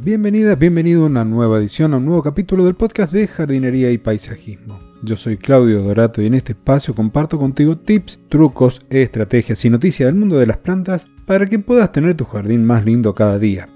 Bienvenidas, bienvenido a una nueva edición, a un nuevo capítulo del podcast de jardinería y paisajismo. Yo soy Claudio Dorato y en este espacio comparto contigo tips, trucos, estrategias y noticias del mundo de las plantas para que puedas tener tu jardín más lindo cada día.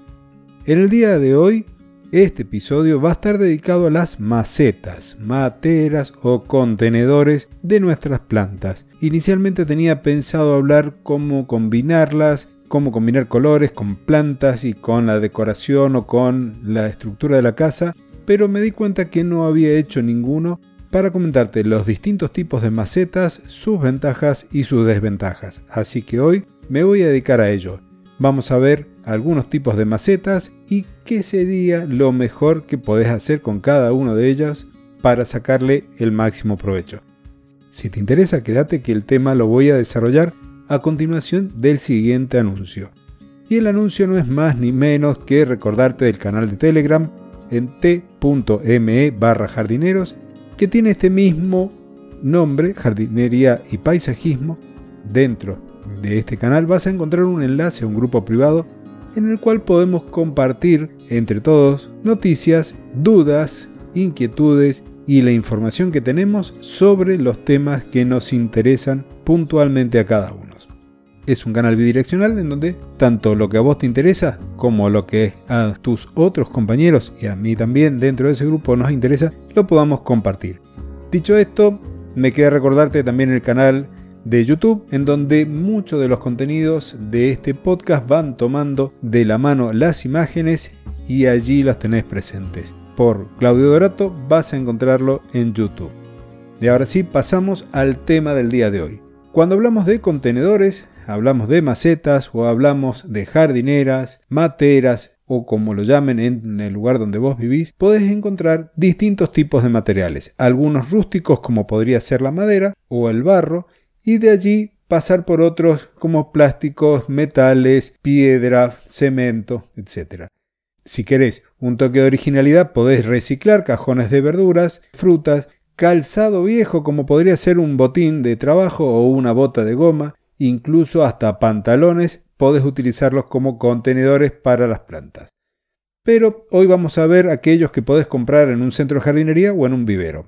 En el día de hoy, este episodio va a estar dedicado a las macetas, materas o contenedores de nuestras plantas. Inicialmente tenía pensado hablar cómo combinarlas, cómo combinar colores con plantas y con la decoración o con la estructura de la casa, pero me di cuenta que no había hecho ninguno para comentarte los distintos tipos de macetas, sus ventajas y sus desventajas. Así que hoy me voy a dedicar a ello. Vamos a ver algunos tipos de macetas y qué sería lo mejor que podés hacer con cada una de ellas para sacarle el máximo provecho. Si te interesa, quédate que el tema lo voy a desarrollar a continuación del siguiente anuncio. Y el anuncio no es más ni menos que recordarte del canal de Telegram en t.me barra jardineros que tiene este mismo nombre, jardinería y paisajismo. Dentro de este canal vas a encontrar un enlace a un grupo privado en el cual podemos compartir entre todos noticias, dudas, inquietudes y la información que tenemos sobre los temas que nos interesan puntualmente a cada uno es un canal bidireccional en donde tanto lo que a vos te interesa como lo que a tus otros compañeros y a mí también dentro de ese grupo nos interesa, lo podamos compartir. Dicho esto, me queda recordarte también el canal de YouTube en donde muchos de los contenidos de este podcast van tomando de la mano las imágenes y allí las tenés presentes. Por Claudio Dorato vas a encontrarlo en YouTube. Y ahora sí, pasamos al tema del día de hoy. Cuando hablamos de contenedores, hablamos de macetas o hablamos de jardineras, materas o como lo llamen en el lugar donde vos vivís, podés encontrar distintos tipos de materiales, algunos rústicos como podría ser la madera o el barro, y de allí pasar por otros como plásticos, metales, piedra, cemento, etc. Si querés un toque de originalidad, podés reciclar cajones de verduras, frutas, calzado viejo como podría ser un botín de trabajo o una bota de goma, incluso hasta pantalones, podés utilizarlos como contenedores para las plantas. Pero hoy vamos a ver aquellos que podés comprar en un centro de jardinería o en un vivero.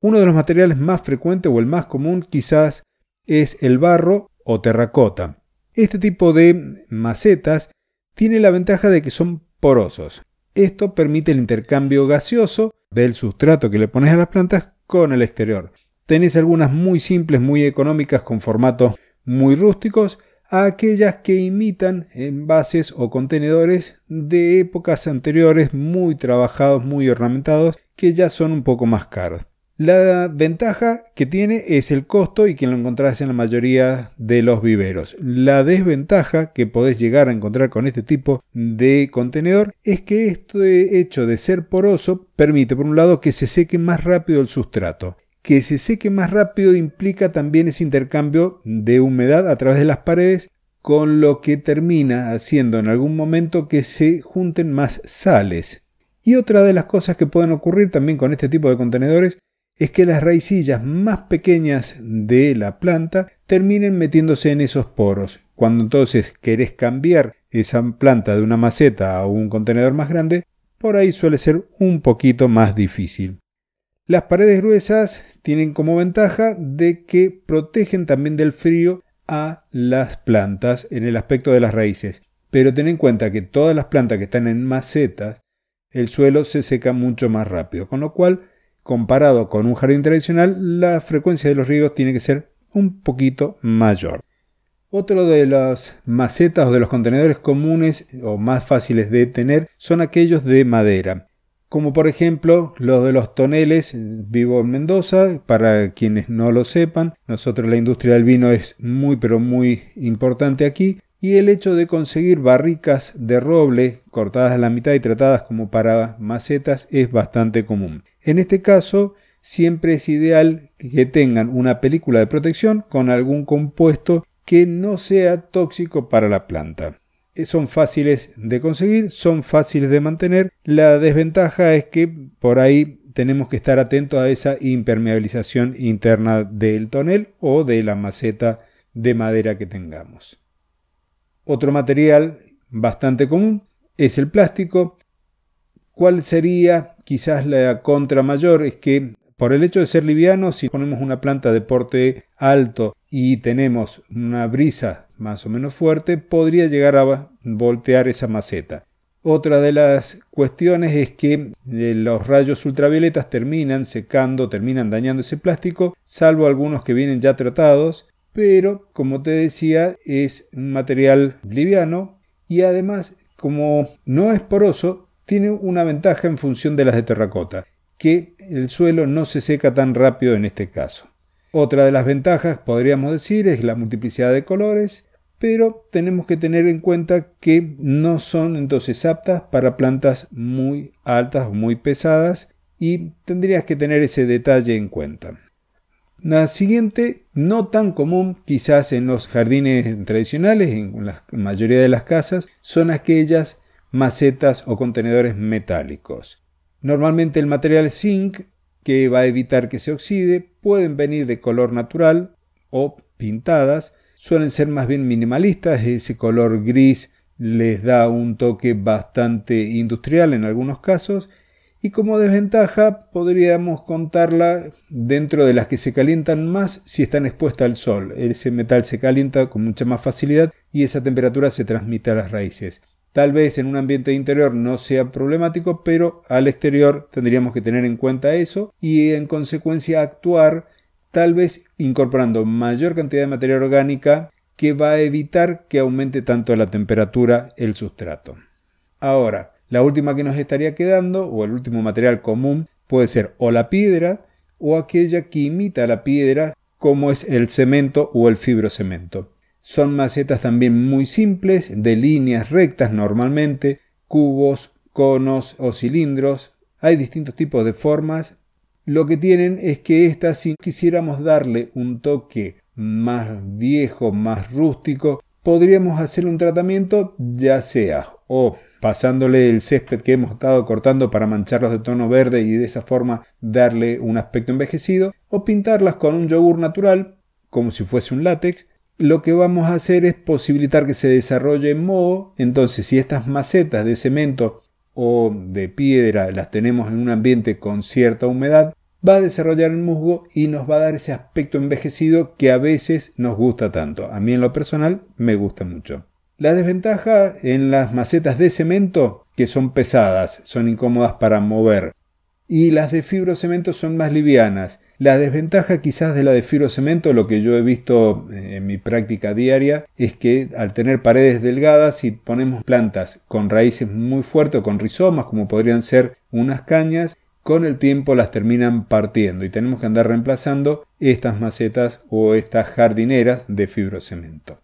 Uno de los materiales más frecuentes o el más común quizás es el barro o terracota. Este tipo de macetas tiene la ventaja de que son porosos. Esto permite el intercambio gaseoso del sustrato que le pones a las plantas con el exterior. Tenés algunas muy simples, muy económicas con formatos muy rústicos a aquellas que imitan envases o contenedores de épocas anteriores muy trabajados, muy ornamentados, que ya son un poco más caros. La ventaja que tiene es el costo y que lo encontrás en la mayoría de los viveros. La desventaja que podés llegar a encontrar con este tipo de contenedor es que este hecho de ser poroso permite por un lado que se seque más rápido el sustrato que se seque más rápido implica también ese intercambio de humedad a través de las paredes, con lo que termina haciendo en algún momento que se junten más sales. Y otra de las cosas que pueden ocurrir también con este tipo de contenedores es que las raicillas más pequeñas de la planta terminen metiéndose en esos poros. Cuando entonces querés cambiar esa planta de una maceta a un contenedor más grande, por ahí suele ser un poquito más difícil. Las paredes gruesas tienen como ventaja de que protegen también del frío a las plantas en el aspecto de las raíces. Pero ten en cuenta que todas las plantas que están en macetas, el suelo se seca mucho más rápido, con lo cual, comparado con un jardín tradicional, la frecuencia de los riegos tiene que ser un poquito mayor. Otro de las macetas o de los contenedores comunes o más fáciles de tener son aquellos de madera como por ejemplo los de los toneles. Vivo en Mendoza, para quienes no lo sepan, nosotros la industria del vino es muy pero muy importante aquí y el hecho de conseguir barricas de roble cortadas a la mitad y tratadas como para macetas es bastante común. En este caso, siempre es ideal que tengan una película de protección con algún compuesto que no sea tóxico para la planta. Son fáciles de conseguir, son fáciles de mantener. La desventaja es que por ahí tenemos que estar atentos a esa impermeabilización interna del tonel o de la maceta de madera que tengamos. Otro material bastante común es el plástico. ¿Cuál sería quizás la contra mayor? Es que por el hecho de ser liviano, si ponemos una planta de porte alto y tenemos una brisa más o menos fuerte, podría llegar a voltear esa maceta. Otra de las cuestiones es que eh, los rayos ultravioletas terminan secando, terminan dañando ese plástico, salvo algunos que vienen ya tratados, pero como te decía es un material liviano y además como no es poroso, tiene una ventaja en función de las de terracota, que el suelo no se seca tan rápido en este caso. Otra de las ventajas, podríamos decir, es la multiplicidad de colores, pero tenemos que tener en cuenta que no son entonces aptas para plantas muy altas o muy pesadas y tendrías que tener ese detalle en cuenta. La siguiente, no tan común quizás en los jardines tradicionales, en la mayoría de las casas, son aquellas macetas o contenedores metálicos. Normalmente el material zinc, que va a evitar que se oxide, pueden venir de color natural o pintadas, suelen ser más bien minimalistas, ese color gris les da un toque bastante industrial en algunos casos y como desventaja podríamos contarla dentro de las que se calientan más si están expuestas al sol. Ese metal se calienta con mucha más facilidad y esa temperatura se transmite a las raíces. Tal vez en un ambiente interior no sea problemático, pero al exterior tendríamos que tener en cuenta eso y en consecuencia actuar tal vez incorporando mayor cantidad de materia orgánica que va a evitar que aumente tanto la temperatura el sustrato. Ahora, la última que nos estaría quedando, o el último material común, puede ser o la piedra o aquella que imita la piedra, como es el cemento o el fibrocemento. Son macetas también muy simples, de líneas rectas normalmente, cubos, conos o cilindros. Hay distintos tipos de formas lo que tienen es que estas, si quisiéramos darle un toque más viejo, más rústico, podríamos hacer un tratamiento ya sea o pasándole el césped que hemos estado cortando para mancharlos de tono verde y de esa forma darle un aspecto envejecido, o pintarlas con un yogur natural, como si fuese un látex, lo que vamos a hacer es posibilitar que se desarrolle moho. Entonces, si estas macetas de cemento o de piedra las tenemos en un ambiente con cierta humedad, va a desarrollar el musgo y nos va a dar ese aspecto envejecido que a veces nos gusta tanto. A mí en lo personal me gusta mucho. La desventaja en las macetas de cemento, que son pesadas, son incómodas para mover, y las de fibrocemento son más livianas. La desventaja quizás de la de fibrocemento, lo que yo he visto eh, en mi práctica diaria, es que al tener paredes delgadas, si ponemos plantas con raíces muy fuertes o con rizomas, como podrían ser unas cañas, con el tiempo las terminan partiendo y tenemos que andar reemplazando estas macetas o estas jardineras de fibrocemento.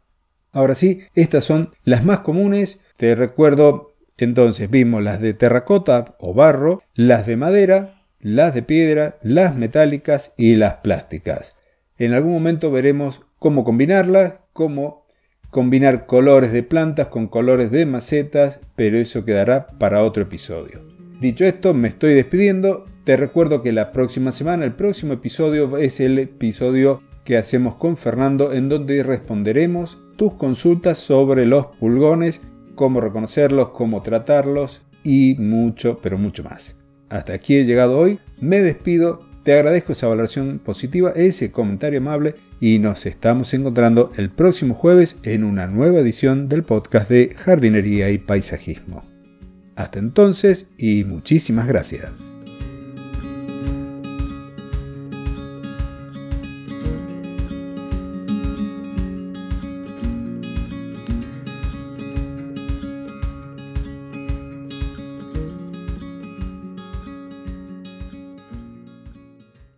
Ahora sí, estas son las más comunes. Te recuerdo, entonces vimos las de terracota o barro, las de madera, las de piedra, las metálicas y las plásticas. En algún momento veremos cómo combinarlas, cómo combinar colores de plantas con colores de macetas, pero eso quedará para otro episodio. Dicho esto, me estoy despidiendo. Te recuerdo que la próxima semana, el próximo episodio es el episodio que hacemos con Fernando en donde responderemos tus consultas sobre los pulgones, cómo reconocerlos, cómo tratarlos y mucho, pero mucho más. Hasta aquí he llegado hoy, me despido, te agradezco esa valoración positiva, ese comentario amable y nos estamos encontrando el próximo jueves en una nueva edición del podcast de jardinería y paisajismo. Hasta entonces y muchísimas gracias.